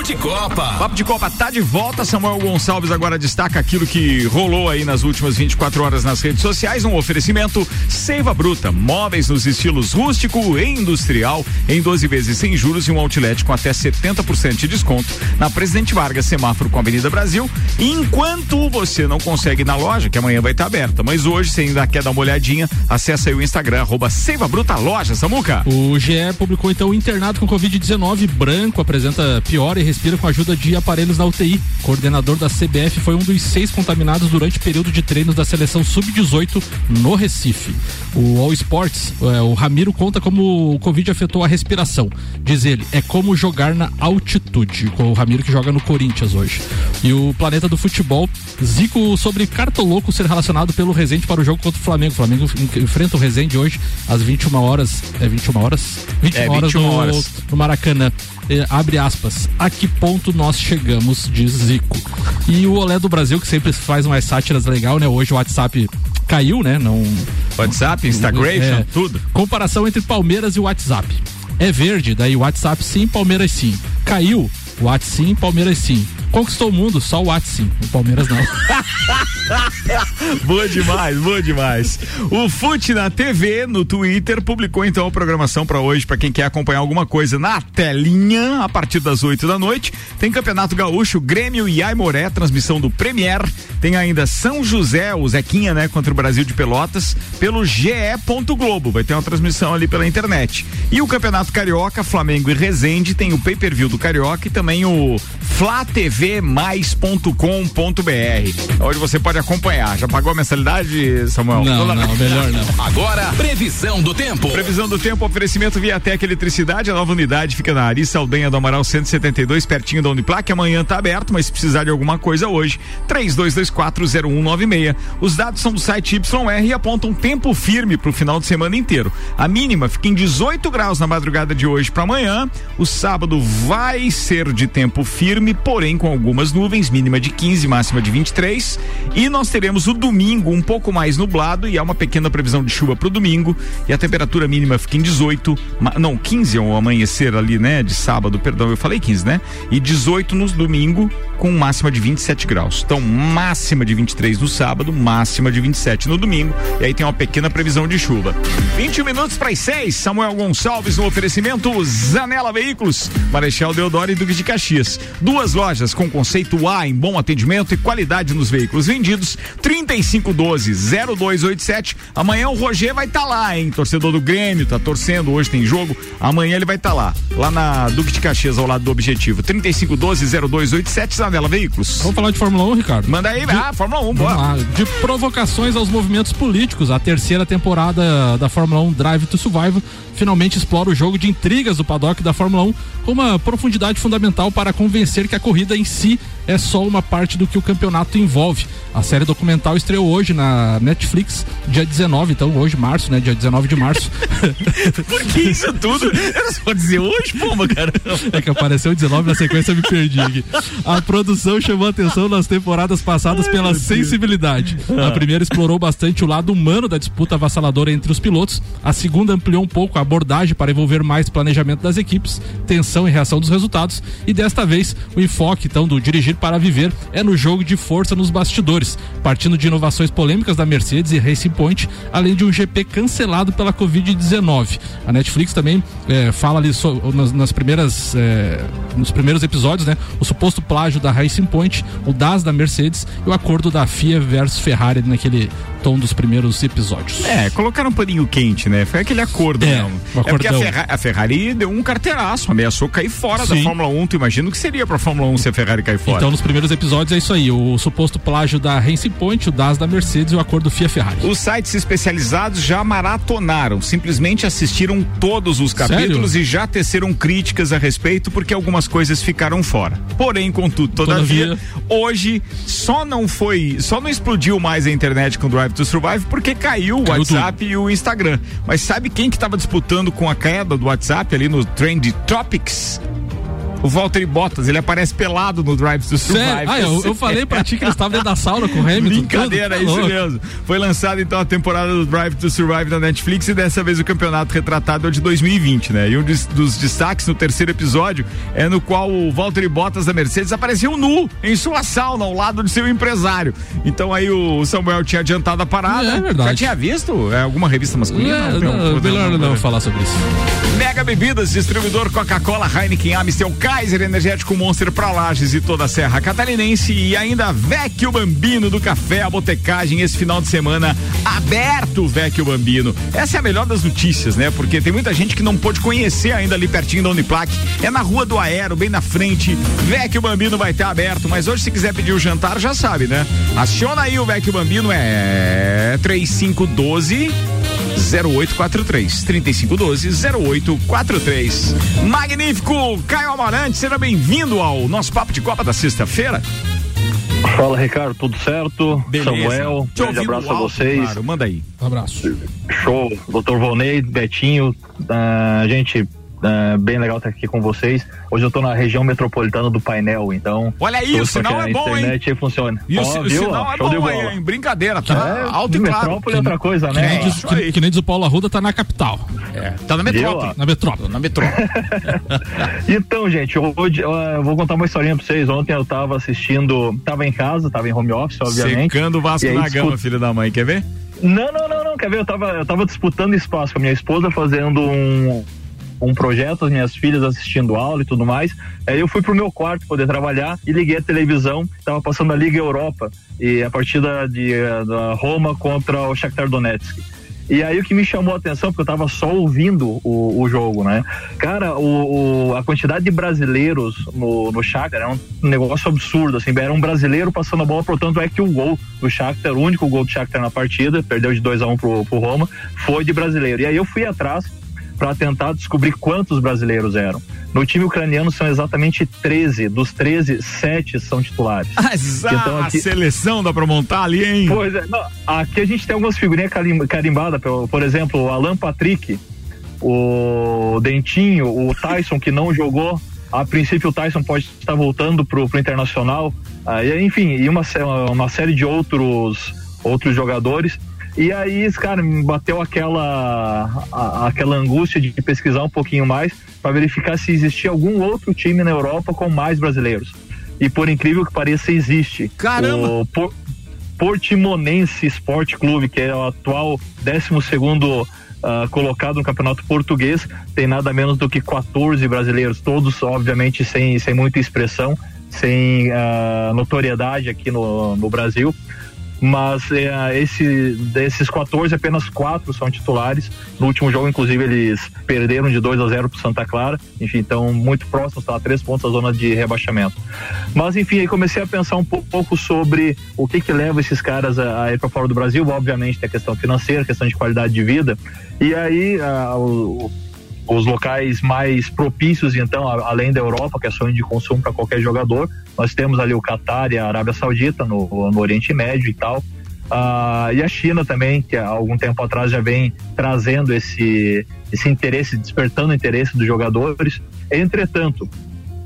Papo de Copa. Papo de Copa tá de volta. Samuel Gonçalves agora destaca aquilo que rolou aí nas últimas 24 horas nas redes sociais. Um oferecimento Seiva Bruta. Móveis nos estilos rústico e industrial em 12 vezes sem juros e um outlet com até 70% de desconto na Presidente Vargas, semáforo com a Avenida Brasil. Enquanto você não consegue ir na loja, que amanhã vai estar aberta, mas hoje você ainda quer dar uma olhadinha, acessa aí o Instagram, arroba Seiva Bruta Loja, Samuca. O GE publicou então o internado com Covid-19 branco apresenta piora e respira com a ajuda de aparelhos na UTI. Coordenador da CBF foi um dos seis contaminados durante o período de treinos da seleção sub-18 no Recife. O All Sports, é, o Ramiro conta como o Covid afetou a respiração. Diz ele, é como jogar na altitude. Com o Ramiro que joga no Corinthians hoje. E o Planeta do Futebol, Zico sobre Cartoloco ser relacionado pelo Resende para o jogo contra o Flamengo. O Flamengo enfrenta o Resende hoje às 21 horas. É 21 horas? 21 é, horas, 21 no, horas no Maracanã. É, abre aspas. A que ponto nós chegamos, diz Zico. E o Olé do Brasil, que sempre faz umas sátiras legal, né? Hoje o WhatsApp caiu, né? Não. WhatsApp, Instagram, é, tudo. Comparação entre Palmeiras e WhatsApp. É verde, daí WhatsApp sim, Palmeiras sim. Caiu, WhatsApp sim, Palmeiras sim. Conquistou o mundo, só o Watson, o Palmeiras não. *laughs* boa demais, boa demais. O Fute na TV, no Twitter, publicou então a programação para hoje, para quem quer acompanhar alguma coisa na telinha, a partir das 8 da noite. Tem Campeonato Gaúcho, Grêmio e Aimoré, transmissão do Premier. Tem ainda São José, o Zequinha, né, contra o Brasil de Pelotas, pelo GE. Globo. Vai ter uma transmissão ali pela internet. E o Campeonato Carioca, Flamengo e Resende, tem o pay-per-view do Carioca e também o Flá TV tvmais.com.br, onde você pode acompanhar. Já pagou a mensalidade, Samuel? Não, não, melhor não. *laughs* Agora, previsão do tempo. Previsão do tempo, oferecimento Viatec Eletricidade, a nova unidade fica na Ari Saldanha do Amaral 172, pertinho da Uniplac. Amanhã tá aberto, mas se precisar de alguma coisa hoje, 32240196. Os dados são do site YR e apontam tempo firme para o final de semana inteiro. A mínima fica em 18 graus na madrugada de hoje para amanhã. O sábado vai ser de tempo firme, porém com algumas nuvens, mínima de 15, máxima de 23. E nós teremos o domingo um pouco mais nublado e há uma pequena previsão de chuva para o domingo. E a temperatura mínima fica em 18, não, 15 ao amanhecer ali, né? De sábado, perdão, eu falei 15, né? E 18 no domingo, com máxima de 27 graus. Então, máxima de 23 no sábado, máxima de 27 no domingo. E aí tem uma pequena previsão de chuva. 21 minutos para as 6. Samuel Gonçalves no oferecimento Zanela Veículos, Marechal Deodoro e Duque de Caxias. Duas lojas com conceito A em bom atendimento e qualidade nos veículos vendidos. 3512-0287. Amanhã o Roger vai estar tá lá, hein? Torcedor do Grêmio, tá torcendo. Hoje tem jogo. Amanhã ele vai estar tá lá. Lá na Duque de Caxias, ao lado do Objetivo. 3512-0287, Zanela Veículos. Vamos falar de Fórmula 1, Ricardo? Manda aí, de, ah, Fórmula 1, boa. Lá, de provocações aos movimentos políticos. A terceira temporada da Fórmula 1 Drive to Survive finalmente explora o jogo de intrigas do paddock da Fórmula 1 com uma profundidade fundamental para convencer que a corrida em si é só uma parte do que o campeonato envolve. A série documental estreou hoje na Netflix, dia 19, então hoje, março, né? Dia 19 de março. *laughs* Por que isso tudo? Eu não vou dizer hoje, pomba, cara. É que apareceu 19 na sequência, eu me perdi aqui. A produção chamou atenção nas temporadas passadas Ai, pela sensibilidade. A ah. primeira explorou bastante o lado humano da disputa avassaladora entre os pilotos. A segunda ampliou um pouco a abordagem para envolver mais planejamento das equipes, tensão e reação dos resultados. E desta vez, o enfoque então do dirigir para viver é no jogo de força nos bastidores, partindo de inovações polêmicas da Mercedes e Racing Point, além de um GP cancelado pela Covid-19. A Netflix também é, fala ali so, nas, nas, primeiras é, nos primeiros episódios, né, o suposto plágio da Racing Point, o DAS da Mercedes e o acordo da FIA versus Ferrari naquele tom dos primeiros episódios. É, colocaram um paninho quente, né? Foi aquele acordo, é, né? É porque a Ferrari, a Ferrari, deu um carteiraço, ameaçou cair fora Sim. da Fórmula 1. Tu imagina o que seria pra Fórmula 1 se a Ferrari cair fora? Então, nos primeiros episódios é isso aí: o suposto plágio da Racing Point, o DAS da Mercedes e o acordo FIA-Ferrari. Os sites especializados já maratonaram, simplesmente assistiram todos os capítulos Sério? e já teceram críticas a respeito porque algumas coisas ficaram fora. Porém, contudo, todavia, todavia, hoje só não foi, só não explodiu mais a internet com o Drive to Survive porque caiu o WhatsApp tudo. e o Instagram. Mas sabe quem que estava disputando com a queda do WhatsApp ali no Trend Topics? O Valtteri Bottas, ele aparece pelado no Drive to Survive. Ah, eu, eu falei pra ti que ele estava dentro da sauna com o Hamilton. Brincadeira, é isso mesmo. Foi lançado então a temporada do Drive to Survive na Netflix e dessa vez o campeonato retratado é de 2020, né? E um dos, dos destaques no terceiro episódio é no qual o Valtteri Bottas da Mercedes apareceu nu em sua sauna ao lado de seu empresário. Então aí o Samuel tinha adiantado a parada. É, verdade. Já tinha visto? É alguma revista masculina? É, não, não, melhor não, não, falar sobre isso. Mega Bebidas, distribuidor Coca-Cola, Heineken, Amstel, Kaiser Energético Monster para Lages e toda a Serra Catarinense e ainda Vecchio Bambino do Café, a botecagem esse final de semana aberto Vecchio Bambino. Essa é a melhor das notícias, né? Porque tem muita gente que não pôde conhecer ainda ali pertinho da Uniplac. É na Rua do Aero, bem na frente. Vecchio Bambino vai estar aberto, mas hoje se quiser pedir o jantar já sabe, né? Aciona aí o Vecchio Bambino é 3512 0843 3512 0843. Magnífico! Caio Amarante, seja bem-vindo ao nosso Papo de Copa da sexta-feira. Fala, Ricardo, tudo certo? Beleza. Samuel, Te grande abraço a alto, vocês. claro. Manda aí. Um abraço. Show, Dr. Volney, Betinho, ah, gente, ah, bem legal estar aqui com vocês. Hoje eu tô na região metropolitana do painel, então. Olha aí, o sinal é bom, a internet aí funcione. E o, o viu? sinal é show de bom bola. aí, hein? Brincadeira, tá É, alto e claro. metrópole é outra coisa, Que né? nem, diz, que, que nem diz o Paulo Arruda, tá na capital. É, tá na metrópole. Viu? Na metrópole. Na metrópole. *laughs* *laughs* Então, gente, hoje ah, eu vou contar uma historinha pra vocês. Ontem eu tava assistindo, tava em casa, tava em home office, obviamente. Secando o Vasco na gama, filho da mãe, quer ver? Não, não, não, não, quer ver? Eu tava, eu tava disputando espaço com a minha esposa, fazendo um, um projeto, as minhas filhas assistindo aula e tudo mais. Aí eu fui pro meu quarto poder trabalhar e liguei a televisão, tava passando a Liga Europa e a partida de, eh, da Roma contra o Shakhtar Donetsk. E aí o que me chamou a atenção, porque eu tava só ouvindo o, o jogo, né? Cara, o, o- a quantidade de brasileiros no, no Shakhtar era um negócio absurdo, assim, era um brasileiro passando a bola, portanto é que o gol do Shakhtar, o único gol do Shakhtar na partida, perdeu de 2 a 1 um pro, pro Roma, foi de brasileiro. E aí eu fui atrás para tentar descobrir quantos brasileiros eram. No time ucraniano são exatamente 13, dos 13, 7 são titulares. Azar, Então aqui- a seleção dá pra montar ali, hein? Pois é, não, aqui a gente tem algumas figurinhas carim- carimbadas, por, exemplo, o Alan Patrick, o Dentinho, o Tyson que não jogou. A princípio o Tyson pode estar voltando pro, pro Internacional. Ah, e, enfim, e uma, uma série de outros, outros jogadores. E aí, cara, me bateu aquela, a- aquela angústia de pesquisar um pouquinho mais para verificar se existia algum outro time na Europa com mais brasileiros. E por incrível que pareça, existe. Caramba! O Por- Portimonense Esporte Clube, que é o atual 12 segundo ah, colocado no Campeonato Português, tem nada menos do que 14 brasileiros, todos obviamente sem, sem muita expressão, sem ah, notoriedade aqui no, no Brasil. Mas eh, esse, desses 14, apenas quatro são titulares. No último jogo, inclusive, eles perderam de 2 a 0 para Santa Clara. Enfim, estão muito próximos, a três pontos da zona de rebaixamento. Mas, enfim, aí comecei a pensar um pou- pouco sobre o que que leva esses caras a, a ir para fora do Brasil. Obviamente, tem a questão financeira, a questão de qualidade de vida. E aí, ah, o- os locais mais propícios, então, além da Europa, que é sonho de consumo para qualquer jogador, nós temos ali o Catar e a Arábia Saudita no, no Oriente Médio e tal. Ah, e a China também, que há algum tempo atrás já vem trazendo esse, esse interesse, despertando o interesse dos jogadores. Entretanto,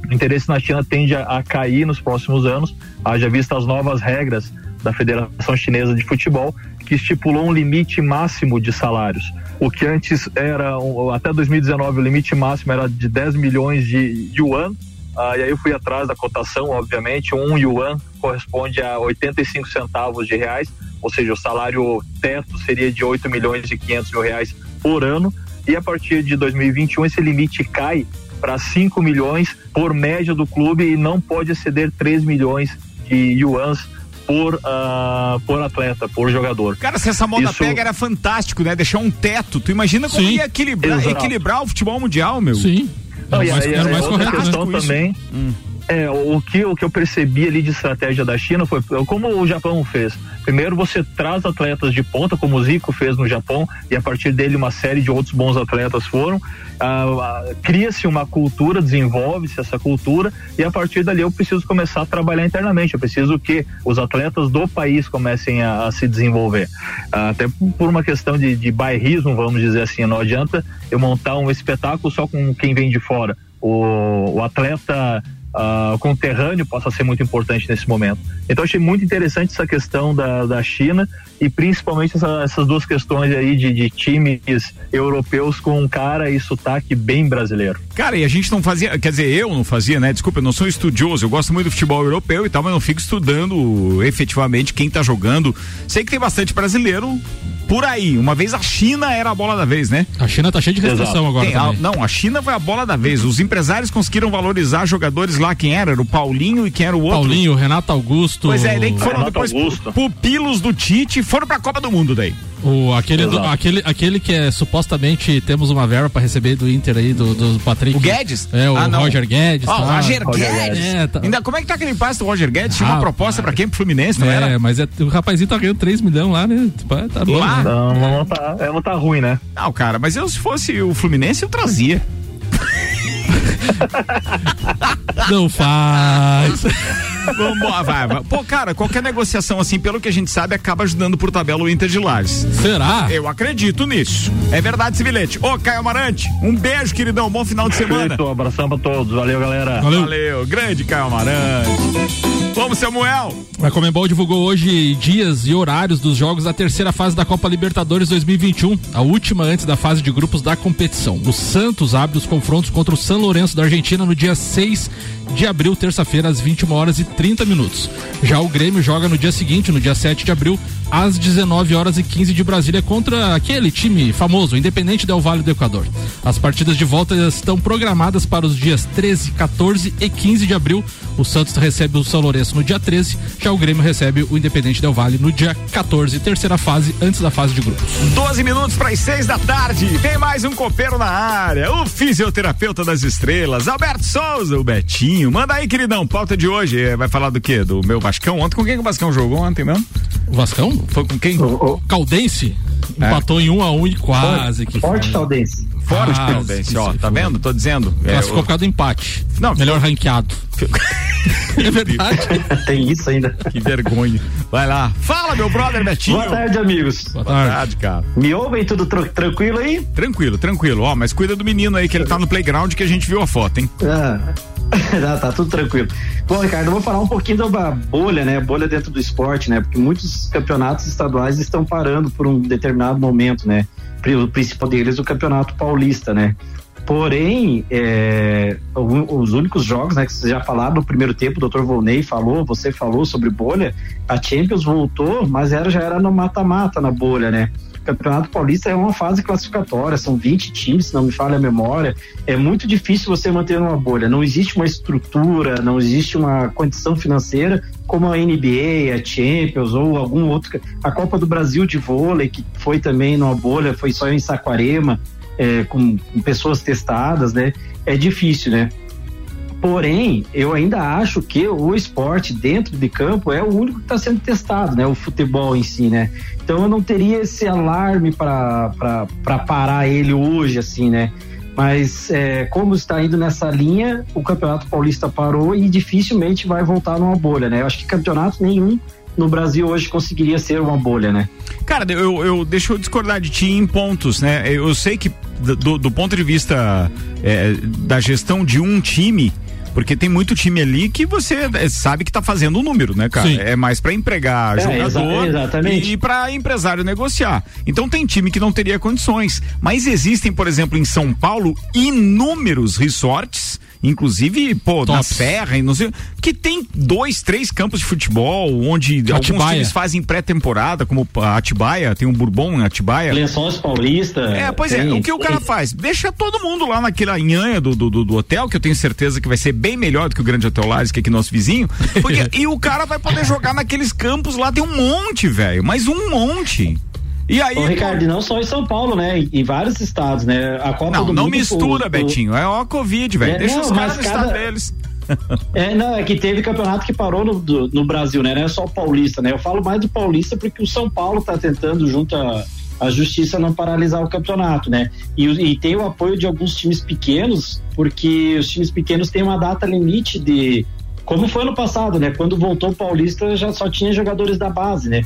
o interesse na China tende a, a cair nos próximos anos, haja vista as novas regras da Federação Chinesa de Futebol, que estipulou um limite máximo de salários. O que antes era, até 2019, o limite máximo era de 10 milhões de yuan. Ah, e aí eu fui atrás da cotação, obviamente. Um yuan corresponde a 85 centavos de reais, ou seja, o salário teto seria de 8 milhões e 500 mil reais por ano. E a partir de 2021, esse limite cai para 5 milhões por média do clube e não pode exceder 3 milhões de yuans por, ah, por atleta, por jogador. Cara, se essa moda Isso- pega era fantástico, né? Deixar um teto. Tu imagina como Sim. ia equilibrar, Exato. equilibrar o futebol mundial, meu? Sim. Não, Era mais, era é mais correto, questão né? também. É, o que, o que eu percebi ali de estratégia da China foi como o Japão fez. Primeiro você traz atletas de ponta, como o Zico fez no Japão, e a partir dele uma série de outros bons atletas foram. Ah, ah, Cria-se uma cultura, desenvolve-se essa cultura, e a partir dali eu preciso começar a trabalhar internamente. Eu preciso que os atletas do país comecem a, a se desenvolver. Ah, até por uma questão de, de bairrismo, vamos dizer assim. Não adianta eu montar um espetáculo só com quem vem de fora. O, o atleta ah, conterrâneo possa ser muito importante nesse momento. Então achei muito interessante essa questão da, da China e principalmente essa- essas duas questões aí de, de times europeus com cara e sotaque bem brasileiro. Cara, e a gente não fazia, quer dizer, eu não fazia, né? Desculpa, eu não sou estudioso, eu gosto muito do futebol europeu e tal, mas não fico estudando efetivamente quem tá jogando. Sei que tem bastante brasileiro por aí. Uma vez a China era a bola da vez, né? A China tá cheia de restrição Exato. agora. A, não, a China foi a bola da vez. Os empresários conseguiram valorizar jogadores lá. Quem era? Era o Paulinho e quem era o outro? Paulinho, Renato Augusto. Pois é, daí que foram Renato depois Augusto. pupilos do Tite foram pra Copa do Mundo daí. O, aquele, do, aquele, aquele que é supostamente temos uma verba para receber do Inter aí, do, do Patrick. O Guedes? É, o ah, Roger Guedes. Oh, tá. Roger, Roger Guedes. É, tá. Ainda, como é que tá aquele passe do Roger Guedes? Tinha ah, uma proposta para quem? Pro Fluminense, não é, era? É, mas é, o rapazinho tá ganhando 3 milhões lá, né? Tipo, é, tá bom. Lá? Né? Não, não tá, não tá ruim, né? Não, cara, mas eu se fosse o Fluminense eu trazia. *laughs* Não faz. Vamos, vai, vai. Pô, cara, qualquer negociação assim, pelo que a gente sabe, acaba ajudando por tabela o Inter de Lages. Será? Eu acredito nisso. É verdade, Civilete. Ô, Caio Amarante, um beijo, queridão. Bom final de semana. Um abração pra todos. Valeu, galera. Valeu. Valeu. Grande Caio Amarante. Vamos, Samuel. A Comembol divulgou hoje dias e horários dos jogos da terceira fase da Copa Libertadores 2021, a última antes da fase de grupos da competição. O Santos abre os confrontos contra o San Lourenço da Argentina no dia 6 de abril, terça-feira, às 21 horas e 30 minutos. Já o Grêmio joga no dia seguinte, no dia 7 de abril, às 19 horas e 15 de Brasília, contra aquele time famoso, Independente Del Vale do Equador. As partidas de volta estão programadas para os dias 13, 14 e 15 de abril. O Santos recebe o São Lourenço no dia 13, já o Grêmio recebe o Independente Del Vale no dia 14, terceira fase, antes da fase de grupos. 12 minutos para as 6 da tarde. Tem mais um copeiro na área. O fisioterapeuta das estrelas, Alberto Souza, o Betinho. Manda aí, queridão, pauta de hoje. É, vai falar do quê? Do meu Vascão? Ontem com quem que o Vascão jogou ontem mesmo? O Vascão? Foi com quem? O, o... Caldense. É. Empatou em um a um e quase. que Forte Caldense. Forte ah, Caldense, ó, tá vendo? Tô dizendo. É, Classificou por causa do empate. Não, melhor ranqueado. *laughs* é verdade. *laughs* Tem isso ainda. Que vergonha. Vai lá. Fala, meu brother Betinho. Boa tarde, amigos. Boa, Boa tarde. tarde. cara. Me ouvem tudo tr tranquilo aí? Tranquilo, tranquilo. Ó, mas cuida do menino aí que ele tá no playground que a gente viu a foto, hein? Ah. *laughs* tá, tá tudo tranquilo. Bom, Ricardo, eu vou falar um pouquinho da bolha, né? Bolha dentro do esporte, né? Porque muitos campeonatos estaduais estão parando por um determinado momento, né? O principal deles é o Campeonato Paulista, né? Porém, é, os únicos jogos, né, que vocês já falaram no primeiro tempo, o Dr. Volney falou, você falou sobre bolha, a Champions voltou, mas era, já era no mata-mata na bolha, né? Campeonato Paulista é uma fase classificatória, são 20 times, se não me falha a memória. É muito difícil você manter uma bolha. Não existe uma estrutura, não existe uma condição financeira como a NBA, a Champions ou algum outro. A Copa do Brasil de vôlei, que foi também numa bolha, foi só em Saquarema, é, com, com pessoas testadas, né? É difícil, né? Porém, eu ainda acho que o esporte dentro de campo é o único que está sendo testado, né? O futebol em si, né? Então eu não teria esse alarme para parar ele hoje, assim, né? Mas é, como está indo nessa linha, o Campeonato Paulista parou e dificilmente vai voltar numa bolha, né? Eu acho que campeonato nenhum no Brasil hoje conseguiria ser uma bolha, né? Cara, eu, eu deixa eu discordar de ti em pontos, né? Eu sei que do, do ponto de vista é, da gestão de um time, porque tem muito time ali que você eh, sabe que tá fazendo um número, né, cara? Sim. É mais para empregar é, jogador exa e para empresário negociar. Então tem time que não teria condições. Mas existem, por exemplo, em São Paulo, inúmeros resorts inclusive, pô, Tops. na Serra e não sei, que tem dois, três campos de futebol, onde Atibaia. alguns times fazem pré-temporada, como a Atibaia, tem um Bourbon em Atibaia. Lençóis Paulista. É, pois é, tem, é, o que tem. o cara faz? Deixa todo mundo lá naquela nhanha do, do, do, hotel, que eu tenho certeza que vai ser bem melhor do que o Grande Hotel Lares, que é aqui nosso vizinho, porque, *laughs* e o cara vai poder jogar naqueles campos lá, tem um monte, velho, mas um monte. E aí, Ô, Ricardo, não só em São Paulo, né? Em, vários estados, né? A Copa não, do não Mundo. Não mistura, Betinho. É ó Covid, velho. É, Deixa não, os caras no cada... estado deles. *laughs* É, não, é que teve campeonato que parou no, do, no Brasil, né? Não é só o Paulista, né? Eu falo mais do Paulista porque o São Paulo tá tentando, junto a, a justiça, não paralisar o campeonato, né? E, e tem o apoio de alguns times pequenos, porque os times pequenos têm uma data limite de. Como foi no passado, né? Quando voltou o Paulista, já só tinha jogadores da base, né?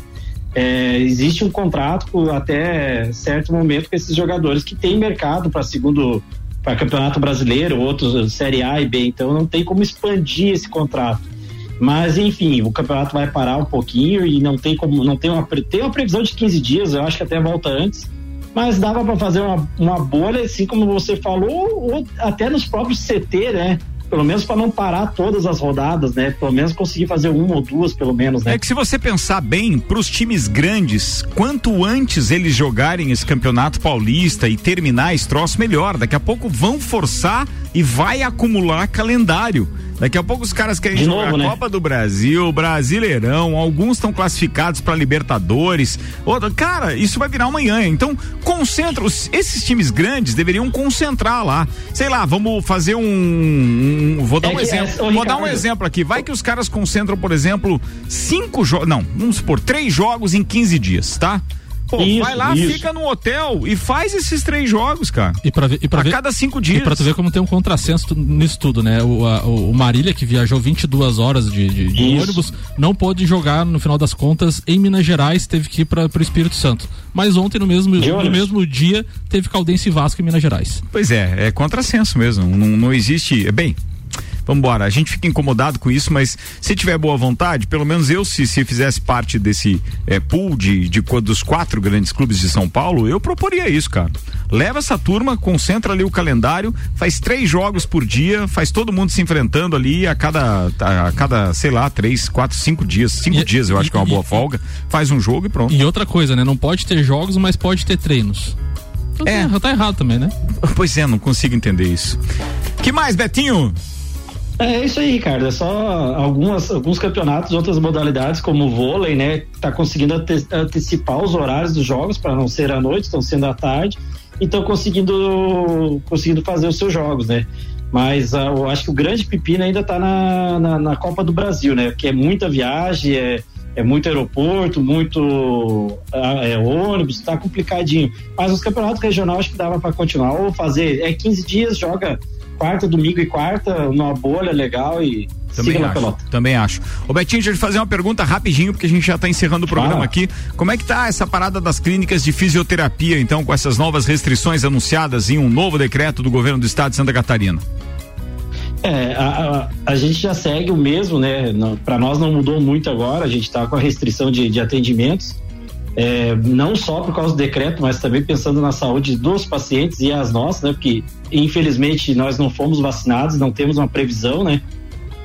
É, existe um contrato até certo momento com esses jogadores que têm mercado para segundo para campeonato brasileiro, outros série A e B, então não tem como expandir esse contrato. Mas enfim, o campeonato vai parar um pouquinho e não tem como não tem uma tem uma previsão de 15 dias, eu acho que até volta antes. Mas dava para fazer uma, uma bolha, assim como você falou, ou até nos próprios CT, né? Pelo menos para não parar todas as rodadas, né? Pelo menos conseguir fazer uma ou duas, pelo menos, né? É que se você pensar bem, para os times grandes, quanto antes eles jogarem esse campeonato paulista e terminar esse troço, melhor. Daqui a pouco vão forçar e vai acumular calendário. Daqui a pouco os caras querem De jogar novo, né? Copa do Brasil, Brasileirão, alguns estão classificados para Libertadores. Outra, cara, isso vai virar amanhã. Então, concentra. os- Esses times grandes deveriam concentrar lá. Sei lá, vamos fazer um. um- vou dar É um que exemplo. ô, vou dar um exemplo aqui. Vai que os caras concentram, por exemplo, cinco jogos. Não, vamos supor, três jogos em 15 dias, tá? Pô, Isso, vai lá, isso. fica no hotel e faz esses três jogos, cara. E pra ver, e pra a ver, cada cinco dias. E pra tu ver como tem um contrassenso nisso tudo, né? O, a- o, Marília, que viajou 22 horas de, de, de ônibus, não pôde jogar, no final das contas, em Minas Gerais, teve que ir pra, pro Espírito Santo. Mas ontem, no mesmo, no mesmo dia, teve Caldense e Vasco em Minas Gerais. Pois é, é contrassenso mesmo. Não, não existe. Bem. Vambora, a gente fica incomodado com isso, mas se tiver boa vontade, pelo menos eu, se, se fizesse parte desse é, pool de, de dos quatro grandes clubes de São Paulo, eu proporia isso, cara. Leva essa turma, concentra ali o calendário, faz três jogos por dia, faz todo mundo se enfrentando ali a cada, a, cada sei lá, três, quatro, cinco dias. Cinco E- dias eu acho e- que é uma e- boa folga. Faz um jogo e pronto. E outra coisa, né? Não pode ter jogos, mas pode ter treinos. É. tá, tá errado também, né? *laughs* Pois é, não consigo entender isso. Que mais, Betinho? É isso aí, Ricardo. É só algumas, alguns campeonatos, outras modalidades, como o vôlei, né? Tá conseguindo ante- antecipar os horários dos jogos para não ser à noite, estão sendo à tarde, e estão conseguindo, conseguindo fazer os seus jogos, né? Mas ah, eu acho que o grande pepino ainda tá na, na, na Copa do Brasil, né? Que é muita viagem, é, é muito aeroporto, muito ah, é, ônibus, tá complicadinho. Mas os campeonatos regionais acho que dava para continuar ou fazer. É 15 dias, joga quarta, domingo e quarta, numa bolha legal e Também siga na acho, pelota. também acho. Ô Betinho, deixa eu te fazer uma pergunta rapidinho, porque a gente já está encerrando o programa aqui. Como é que tá essa parada das clínicas de fisioterapia, então, com essas novas restrições anunciadas em um novo decreto do governo do estado de Santa Catarina? É, a, a, a gente já segue o mesmo, né? Para nós não mudou muito agora, a gente está com a restrição de, de atendimentos, é, não só por causa do decreto, mas também pensando na saúde dos pacientes e as nossas, né? Porque infelizmente nós não fomos vacinados, não temos uma previsão, né?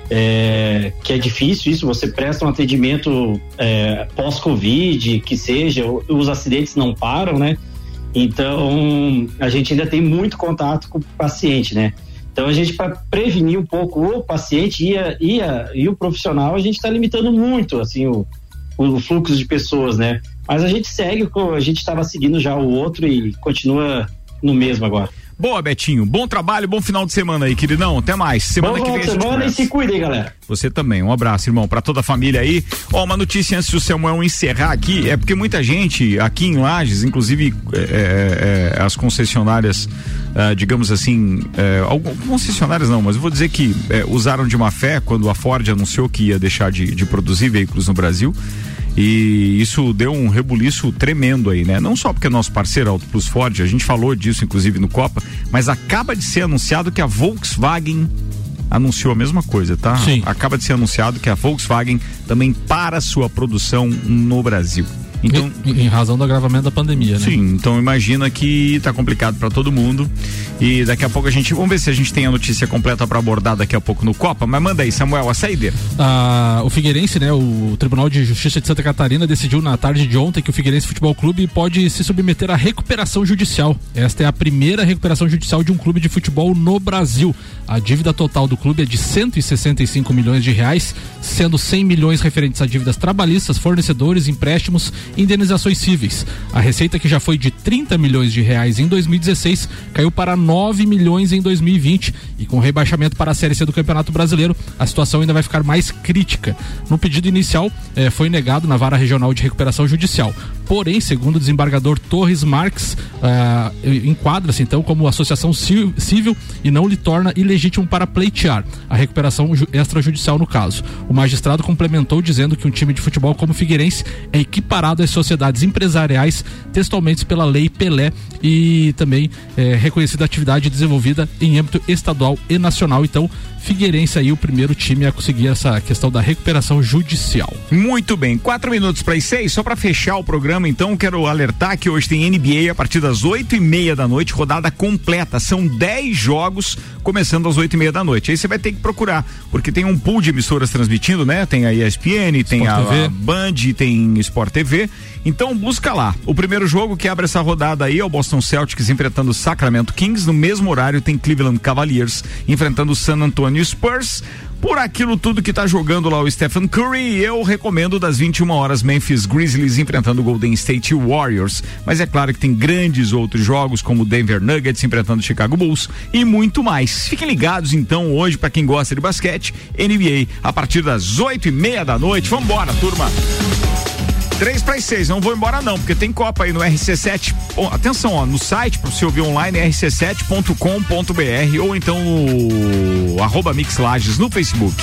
É, que é difícil isso, você presta um atendimento é, pós-Covid, que seja, os acidentes não param, né? Então, a gente ainda tem muito contato com o paciente, né? Então, a gente, para prevenir um pouco o paciente e, a- e, a- e o profissional, a gente está limitando muito, assim, o, o fluxo de pessoas, né? Mas a gente segue, a gente estava seguindo já o outro e continua no mesmo agora. Boa, Betinho. Bom trabalho, bom final de semana aí, queridão. Até mais. Semana Bom que vem semana e se cuidem, galera. Você também. Um abraço, irmão, para toda a família aí. Ó, uma notícia antes do Samuel encerrar aqui, é porque muita gente aqui em Lages, inclusive é, é, é, as concessionárias, ah, digamos assim, é, algum- concessionárias não, mas eu vou dizer que é, usaram de má fé quando a Ford anunciou que ia deixar de, de produzir veículos no Brasil. E isso deu um rebuliço tremendo aí, né? Não só porque é nosso parceiro Auto Plus Ford, a gente falou disso inclusive no Copa, mas acaba de ser anunciado que a Volkswagen anunciou a mesma coisa, tá? Sim. Acaba de ser anunciado que a Volkswagen também para sua produção no Brasil. Então, em, em razão do agravamento da pandemia, né? Sim, então imagina que tá complicado para todo mundo. E daqui a pouco a gente. Vamos ver se a gente tem a notícia completa para abordar daqui a pouco no Copa. Mas manda aí, Samuel, a saideira. Ah, o Figueirense, né, o Tribunal de Justiça de Santa Catarina decidiu na tarde de ontem que o Figueirense Futebol Clube pode se submeter à recuperação judicial. Esta é a primeira recuperação judicial de um clube de futebol no Brasil. A dívida total do clube é de 165 milhões de reais, sendo 100 milhões referentes a dívidas trabalhistas, fornecedores, empréstimos indenizações cíveis. A receita que já foi de 30 milhões de reais em 2016 caiu para 9 milhões em 2020 e com rebaixamento para a Série C do Campeonato Brasileiro, a situação ainda vai ficar mais crítica. No pedido inicial, eh, foi negado na Vara Regional de Recuperação Judicial. Porém, segundo o desembargador Torres Marques, ah, enquadra-se então como associação ci- civil e não lhe torna ilegítimo para pleitear a recuperação ju- extrajudicial no caso. O magistrado complementou dizendo que um time de futebol como o Figueirense é equiparado às sociedades empresariais textualmente pela lei Pelé e também é reconhecida atividade desenvolvida em âmbito estadual e nacional. Então, Figueirense aí o primeiro time a conseguir essa questão da recuperação judicial. Muito bem, quatro minutos para as seis, só para fechar o programa, então quero alertar que hoje tem NBA a partir das oito e meia da noite, rodada completa. São dez jogos começando às oito e meia da noite. Aí você vai ter que procurar, porque tem um pool de emissoras transmitindo, né? Tem a ESPN, tem a, a, Band, tem Sport TV. Então busca lá. O primeiro jogo que abre essa rodada aí é o Boston Celtics enfrentando o Sacramento Kings. No mesmo horário tem Cleveland Cavaliers enfrentando o San Antonio Spurs por aquilo tudo que tá jogando lá o Stephen Curry, eu recomendo das 21 horas Memphis Grizzlies enfrentando o Golden State Warriors. Mas é claro que tem grandes outros jogos, como Denver Nuggets enfrentando o Chicago Bulls e muito mais. Fiquem ligados então hoje para quem gosta de basquete, NBA, a partir das 8 e meia da noite. Vambora, turma! Três para as seis, não vou embora não, porque tem Copa aí no RC7. Oh, atenção, ó, no site para você ouvir online rc7.com.br ou então no arroba Mixlages no Facebook.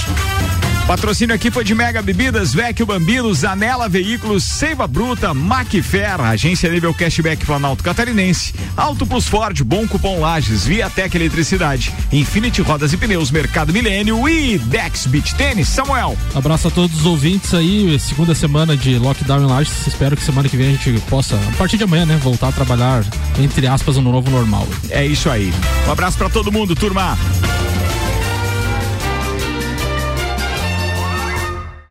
Patrocínio aqui foi de Mega Bebidas, Vecchio Bambino, Zanela Veículos, Seiva Bruta, Macfer, Agência Nível Cashback Planalto Catarinense, Auto Plus Ford, Bom Cupom Lages, Viatec Eletricidade, Infinity Rodas e Pneus, Mercado Milênio e Dex Beach Tênis. Samuel. Abraço a todos os ouvintes aí, segunda semana de lockdown em Lages. Espero que semana que vem a gente possa, a partir de amanhã, né, voltar a trabalhar, entre aspas, no novo normal. É isso aí. Um abraço para todo mundo, turma.